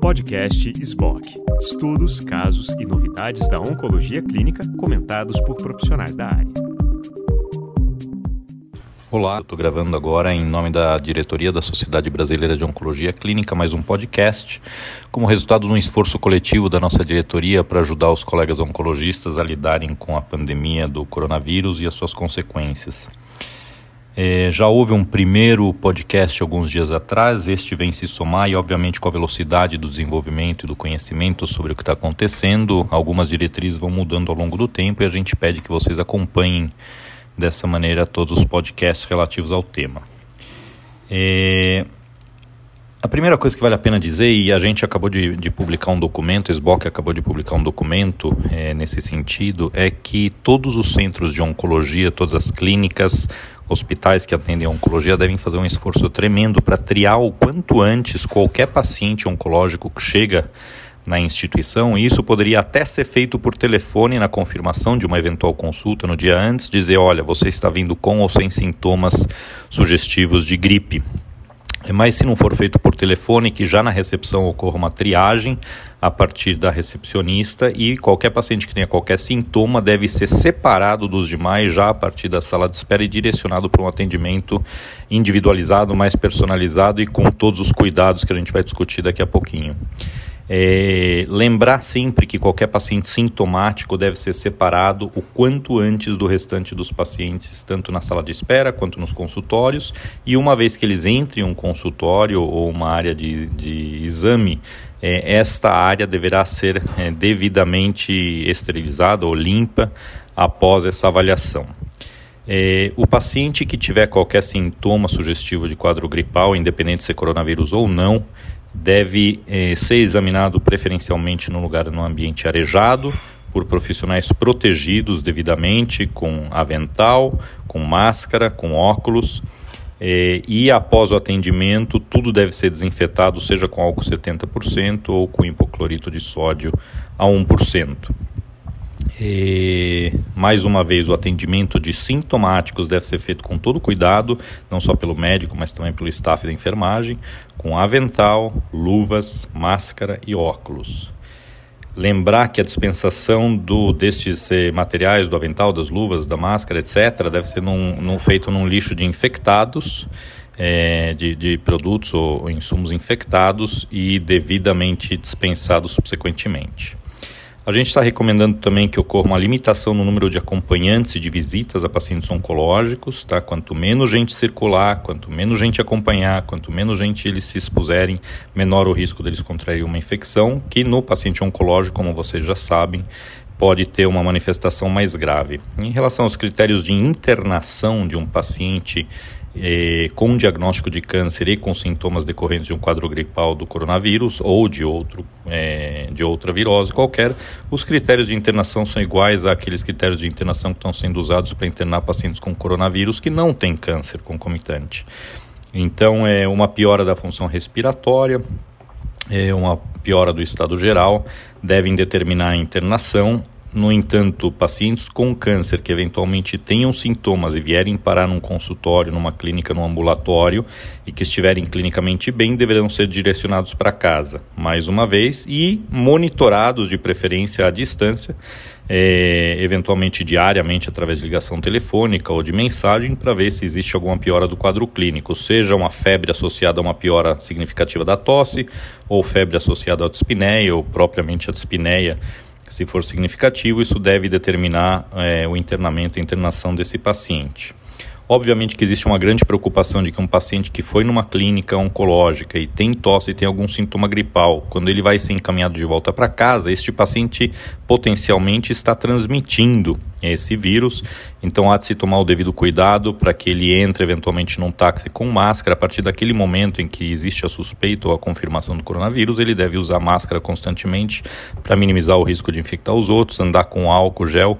Podcast SBOC. Estudos, casos e novidades da oncologia clínica comentados por profissionais da área. Olá, estou gravando agora em nome da diretoria da Sociedade Brasileira de Oncologia Clínica mais um podcast, como resultado de um esforço coletivo da nossa diretoria para ajudar os colegas oncologistas a lidarem com a pandemia do coronavírus e as suas consequências. É, já houve um primeiro podcast alguns dias atrás, este vem se somar e, obviamente, com a velocidade do desenvolvimento e do conhecimento sobre o que está acontecendo, algumas diretrizes vão mudando ao longo do tempo e a gente pede que vocês acompanhem dessa maneira todos os podcasts relativos ao tema. É... A primeira coisa que vale a pena dizer, e a gente acabou de, de publicar um documento, o SBOC acabou de publicar um documento é, nesse sentido, é que todos os centros de oncologia, todas as clínicas, hospitais que atendem a oncologia devem fazer um esforço tremendo para triar o quanto antes qualquer paciente oncológico que chega na instituição, e isso poderia até ser feito por telefone na confirmação de uma eventual consulta no dia antes, dizer, olha, você está vindo com ou sem sintomas sugestivos de gripe. Mas se não for feito por telefone, que já na recepção ocorra uma triagem a partir da recepcionista e qualquer paciente que tenha qualquer sintoma deve ser separado dos demais já a partir da sala de espera e direcionado para um atendimento individualizado, mais personalizado e com todos os cuidados que a gente vai discutir daqui a pouquinho. É, lembrar sempre que qualquer paciente sintomático deve ser separado o quanto antes do restante dos pacientes, tanto na sala de espera quanto nos consultórios. E uma vez que eles entrem em um consultório ou uma área de, de exame, é, esta área deverá ser é, devidamente esterilizada ou limpa após essa avaliação. É, o paciente que tiver qualquer sintoma sugestivo de quadro gripal, independente se é coronavírus ou não, deve eh, ser examinado preferencialmente no lugar no ambiente arejado por profissionais protegidos devidamente com avental, com máscara, com óculos. Eh, e após o atendimento, tudo deve ser desinfetado, seja com álcool 70% ou com hipoclorito de sódio a 1%. E, mais uma vez, o atendimento de sintomáticos deve ser feito com todo cuidado, não só pelo médico, mas também pelo staff da enfermagem, com avental, luvas, máscara e óculos. Lembrar que a dispensação do, destes eh, materiais, do avental, das luvas, da máscara, etc., deve ser num, num, feito num lixo de infectados, eh, de, de, produtos ou, ou insumos infectados e devidamente dispensados subsequentemente. A gente está recomendando também que ocorra uma limitação no número de acompanhantes e de visitas a pacientes oncológicos, tá? Quanto menos gente circular, quanto menos gente acompanhar, quanto menos gente eles se expuserem, menor o risco deles contraírem uma infecção, que no paciente oncológico, como vocês já sabem, pode ter uma manifestação mais grave. Em relação aos critérios de internação de um paciente eh, com diagnóstico de câncer e com sintomas decorrentes de um quadro gripal do coronavírus ou de, outro, eh, de outra virose qualquer, os critérios de internação são iguais àqueles critérios de internação que estão sendo usados para internar pacientes com coronavírus que não têm câncer concomitante. Então, é uma piora da função respiratória, é uma piora do estado geral, devem determinar a internação no entanto, pacientes com câncer que eventualmente tenham sintomas e vierem parar num consultório, numa clínica, num ambulatório e que estiverem clinicamente bem deverão ser direcionados para casa, mais uma vez, e monitorados de preferência à distância, é, eventualmente diariamente através de ligação telefônica ou de mensagem, para ver se existe alguma piora do quadro clínico, seja uma febre associada a uma piora significativa da tosse, ou febre associada à dispneia, ou propriamente à dispneia se for significativo, isso deve determinar é, o internamento e internação desse paciente. Obviamente que existe uma grande preocupação de que um paciente que foi numa clínica oncológica e tem tosse e tem algum sintoma gripal, quando ele vai ser encaminhado de volta para casa, este paciente potencialmente está transmitindo esse vírus. Então há de se tomar o devido cuidado para que ele entre eventualmente num táxi com máscara. A partir daquele momento em que existe a suspeita ou a confirmação do coronavírus, ele deve usar máscara constantemente para minimizar o risco de infectar os outros, andar com álcool gel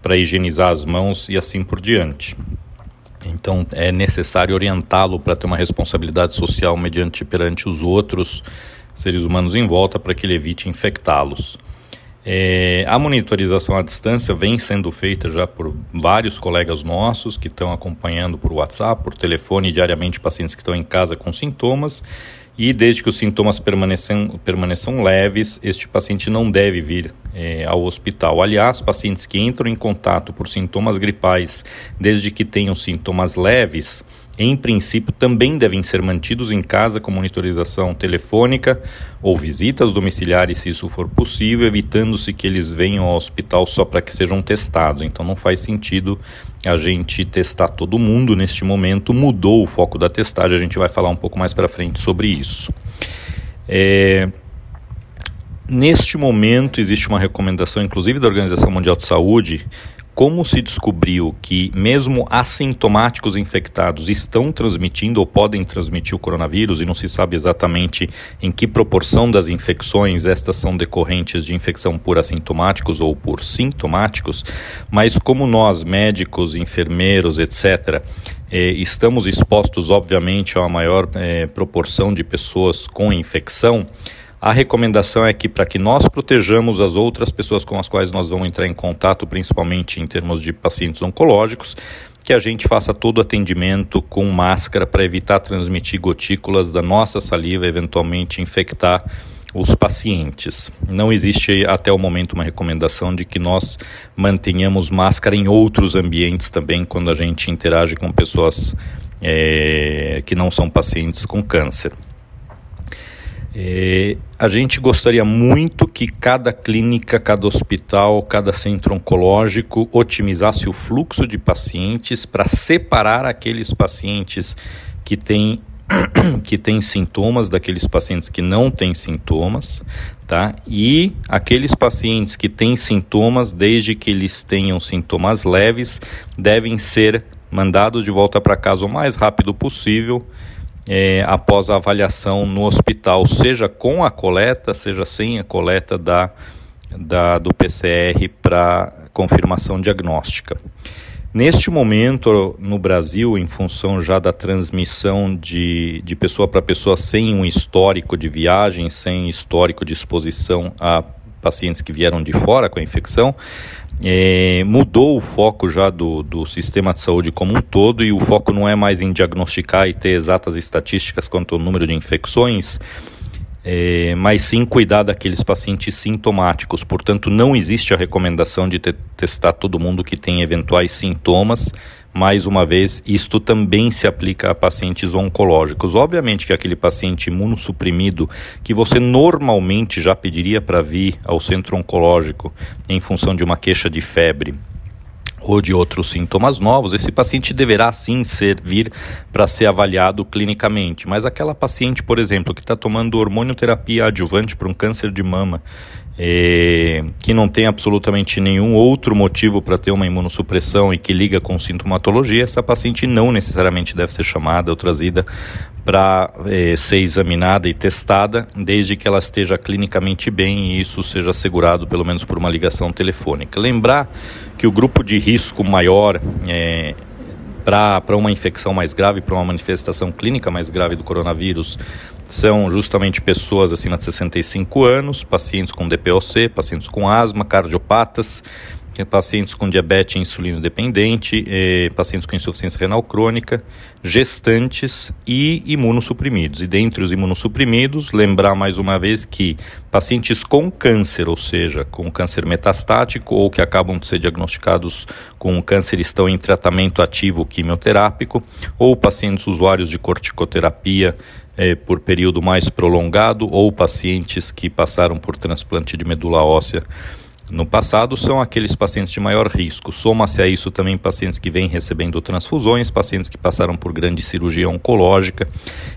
para higienizar as mãos e assim por diante. Então é necessário orientá-lo para ter uma responsabilidade social mediante perante os outros seres humanos em volta para que ele evite infectá-los. É, a monitorização à distância vem sendo feita já por vários colegas nossos que estão acompanhando por WhatsApp, por telefone diariamente pacientes que estão em casa com sintomas e desde que os sintomas permaneçam, permaneçam leves, este paciente não deve vir é, ao hospital. Aliás, pacientes que entram em contato por sintomas gripais, desde que tenham sintomas leves, em princípio, também devem ser mantidos em casa com monitorização telefônica ou visitas domiciliares, se isso for possível, evitando-se que eles venham ao hospital só para que sejam testados. Então, não faz sentido a gente testar todo mundo neste momento. Mudou o foco da testagem, a gente vai falar um pouco mais para frente sobre isso. É, Neste momento, existe uma recomendação, inclusive da Organização Mundial de Saúde, como se descobriu que mesmo assintomáticos infectados estão transmitindo ou podem transmitir o coronavírus e não se sabe exatamente em que proporção das infecções estas são decorrentes de infecção por assintomáticos ou por sintomáticos, mas como nós, médicos, enfermeiros, etc., eh, estamos expostos, obviamente, a uma maior eh, proporção de pessoas com infecção, a recomendação é que, para que nós protejamos as outras pessoas com as quais nós vamos entrar em contato, principalmente em termos de pacientes oncológicos, que a gente faça todo o atendimento com máscara para evitar transmitir gotículas da nossa saliva, eventualmente infectar os pacientes. Não existe até o momento uma recomendação de que nós mantenhamos máscara em outros ambientes também quando a gente interage com pessoas é, que não são pacientes com câncer. É, a gente gostaria muito que cada clínica, cada hospital, cada centro oncológico otimizasse o fluxo de pacientes para separar aqueles pacientes que têm que têm sintomas daqueles pacientes que não têm sintomas, tá? E aqueles pacientes que têm sintomas, desde que eles tenham sintomas leves, devem ser mandados de volta para casa o mais rápido possível é, após a avaliação no hospital, seja com a coleta, seja sem a coleta da, da do PCR para confirmação diagnóstica. Neste momento, no Brasil, em função já da transmissão de, de pessoa para pessoa sem um histórico de viagem, sem histórico de exposição a pacientes que vieram de fora com a infecção, é, mudou o foco já do, do sistema de saúde como um todo e o foco não é mais em diagnosticar e ter exatas estatísticas quanto ao número de infecções, é, mas sim cuidar daqueles pacientes sintomáticos. Portanto, não existe a recomendação de te testar todo mundo que tem eventuais sintomas mais uma vez, isto também se aplica a pacientes oncológicos. Obviamente que aquele paciente imunossuprimido que você normalmente já pediria para vir ao centro oncológico em função de uma queixa de febre ou de outros sintomas novos, esse paciente deverá sim ser vir para ser avaliado clinicamente. Mas aquela paciente, por exemplo, que está tomando hormonioterapia adjuvante para um câncer de mama é, que não tem absolutamente nenhum outro motivo para ter uma imunossupressão e que liga com sintomatologia, essa paciente não necessariamente deve ser chamada ou trazida para é, ser examinada e testada, desde que ela esteja clinicamente bem e isso seja assegurado pelo menos por uma ligação telefônica. Lembrar que o grupo de risco maior é, para uma infecção mais grave, para uma manifestação clínica mais grave do coronavírus, são justamente pessoas acima de 65 anos, pacientes com DPOC, pacientes com asma, cardiopatas, pacientes com diabetes insulino dependente, eh, pacientes com insuficiência renal crônica, gestantes e imunossuprimidos. E dentre os imunossuprimidos, lembrar mais uma vez que pacientes com câncer, ou seja, com câncer metastático ou que acabam de ser diagnosticados com câncer estão em tratamento ativo quimioterápico, ou pacientes usuários de corticoterapia é, por período mais prolongado ou pacientes que passaram por transplante de medula óssea no passado são aqueles pacientes de maior risco. Soma-se a isso também pacientes que vêm recebendo transfusões, pacientes que passaram por grande cirurgia oncológica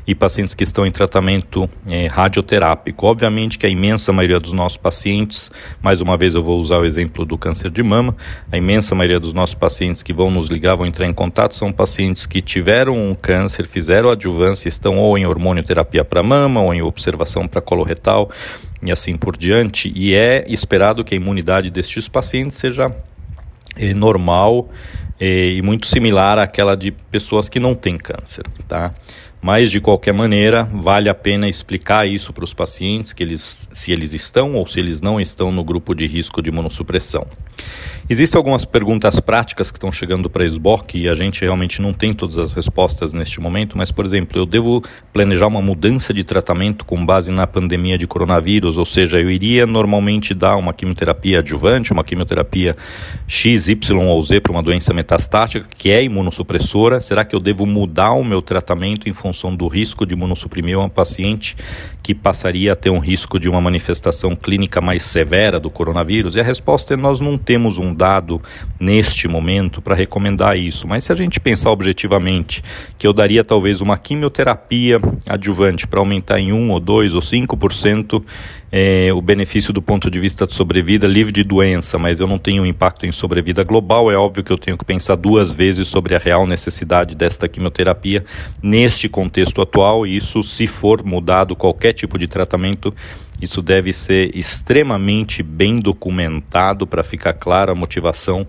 e pacientes que estão em tratamento é, radioterápico. Obviamente que a imensa maioria dos nossos pacientes, mais uma vez eu vou usar o exemplo do câncer de mama, a imensa maioria dos nossos pacientes que vão nos ligar, vão entrar em contato, são pacientes que tiveram um câncer, fizeram adjuvância, estão ou em hormonioterapia para mama ou em observação para coloretal e assim por diante, e é esperado que a imunidade destes pacientes seja é, normal é, e muito similar àquela de pessoas que não têm câncer, tá? Mas de qualquer maneira, vale a pena explicar isso para os pacientes, que eles, se eles estão ou se eles não estão no grupo de risco de imunossupressão. Existem algumas perguntas práticas que estão chegando para a SBOC e a gente realmente não tem todas as respostas neste momento, mas, por exemplo, eu devo planejar uma mudança de tratamento com base na pandemia de coronavírus, ou seja, eu iria normalmente dar uma quimioterapia adjuvante, uma quimioterapia X, Y ou Z para uma doença metastática, que é imunossupressora. Será que eu devo mudar o meu tratamento em função do risco de imunossuprimir uma paciente que passaria a ter um risco de uma manifestação clínica mais severa do coronavírus? E a resposta é: nós não temos um dado neste momento para recomendar isso, mas se a gente pensar objetivamente que eu daria talvez uma quimioterapia adjuvante para aumentar em 1 ou 2 ou 5% é, o benefício do ponto de vista de sobrevida livre de doença, mas eu não tenho um impacto em sobrevida global, é óbvio que eu tenho que pensar duas vezes sobre a real necessidade desta quimioterapia neste contexto atual. E isso, se for mudado qualquer tipo de tratamento, isso deve ser extremamente bem documentado para ficar clara a motivação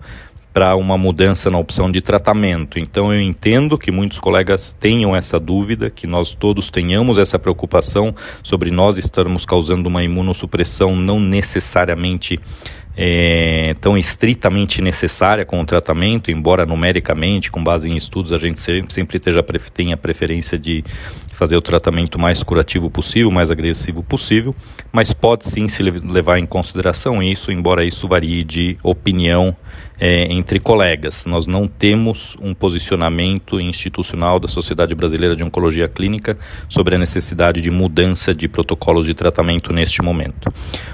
para uma mudança na opção de tratamento. Então eu entendo que muitos colegas tenham essa dúvida, que nós todos tenhamos essa preocupação sobre nós estarmos causando uma imunossupressão não necessariamente é, tão estritamente necessária com o tratamento, embora numericamente, com base em estudos, a gente sempre esteja, tenha preferência de fazer o tratamento mais curativo possível, mais agressivo possível, mas pode sim se levar em consideração isso, embora isso varie de opinião é, entre colegas. Nós não temos um posicionamento institucional da Sociedade Brasileira de Oncologia Clínica sobre a necessidade de mudança de protocolos de tratamento neste momento.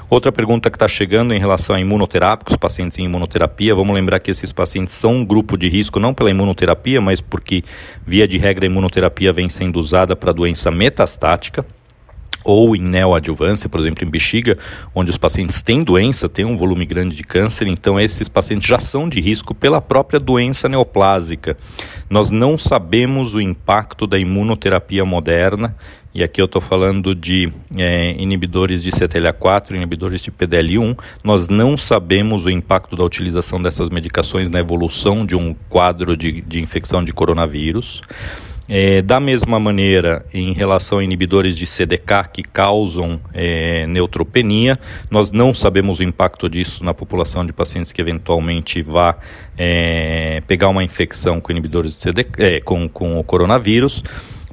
Outra pergunta que está chegando em relação a imunoterápicos, pacientes em imunoterapia. Vamos lembrar que esses pacientes são um grupo de risco não pela imunoterapia, mas porque, via de regra, a imunoterapia vem sendo usada para doença metastática ou em neoadjuvância, por exemplo, em bexiga, onde os pacientes têm doença, têm um volume grande de câncer, então esses pacientes já são de risco pela própria doença neoplásica. Nós não sabemos o impacto da imunoterapia moderna, e aqui eu estou falando de é, inibidores de CTLA4, inibidores de PDL1. Nós não sabemos o impacto da utilização dessas medicações na evolução de um quadro de, de infecção de coronavírus. É, da mesma maneira, em relação a inibidores de CDK que causam é, neutropenia, nós não sabemos o impacto disso na população de pacientes que eventualmente vá é, pegar uma infecção com inibidores de CDK, é, com, com o coronavírus.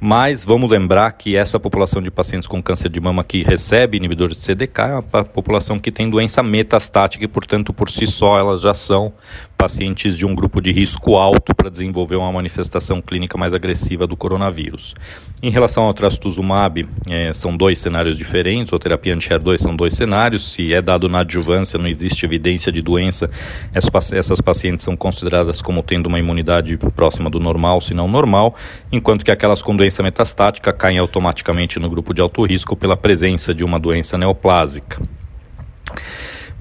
Mas vamos lembrar que essa população de pacientes com câncer de mama que recebe inibidores de CDK é uma população que tem doença metastática e, portanto, por si só, elas já são pacientes de um grupo de risco alto para desenvolver uma manifestação clínica mais agressiva do coronavírus. Em relação ao trastuzumab, é, são dois cenários diferentes, ou terapia anti-HER2 são dois cenários, se é dado na adjuvância, não existe evidência de doença, essas pacientes são consideradas como tendo uma imunidade próxima do normal, se não normal, enquanto que aquelas com doença metastática caem automaticamente no grupo de alto risco pela presença de uma doença neoplásica.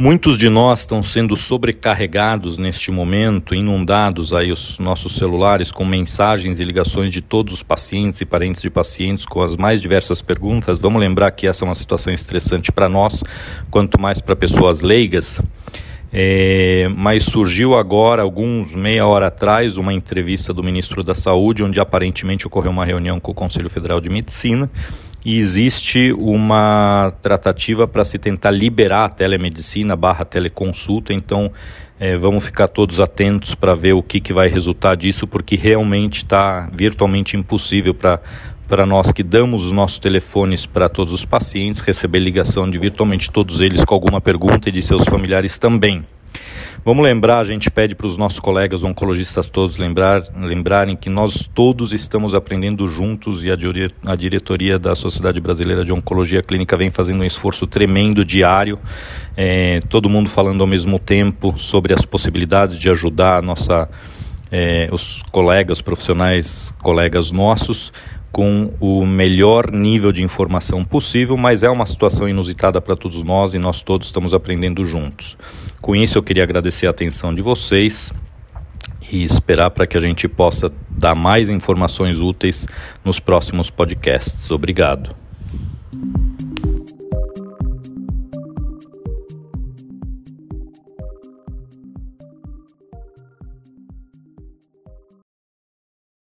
Muitos de nós estão sendo sobrecarregados neste momento, inundados aí os nossos celulares com mensagens e ligações de todos os pacientes e parentes de pacientes com as mais diversas perguntas. Vamos lembrar que essa é uma situação estressante para nós, quanto mais para pessoas leigas. É, mas surgiu agora, alguns meia hora atrás, uma entrevista do ministro da Saúde, onde aparentemente ocorreu uma reunião com o Conselho Federal de Medicina e existe uma tratativa para se tentar liberar a telemedicina barra teleconsulta, então é, vamos ficar todos atentos para ver o que, que vai resultar disso, porque realmente está virtualmente impossível para para nós que damos os nossos telefones para todos os pacientes, receber ligação de virtualmente todos eles com alguma pergunta e de seus familiares também. Vamos lembrar, a gente pede para os nossos colegas oncologistas todos lembrar, lembrarem que nós todos estamos aprendendo juntos e a, diretoria da Sociedade Brasileira de Oncologia Clínica vem fazendo um esforço tremendo diário, é, todo mundo falando ao mesmo tempo sobre as possibilidades de ajudar nossa, é, os colegas profissionais, colegas nossos, com o melhor nível de informação possível, mas é uma situação inusitada para todos nós e nós todos estamos aprendendo juntos. Com isso, eu queria agradecer a atenção de vocês e esperar para que a gente possa dar mais informações úteis nos próximos podcasts. Obrigado.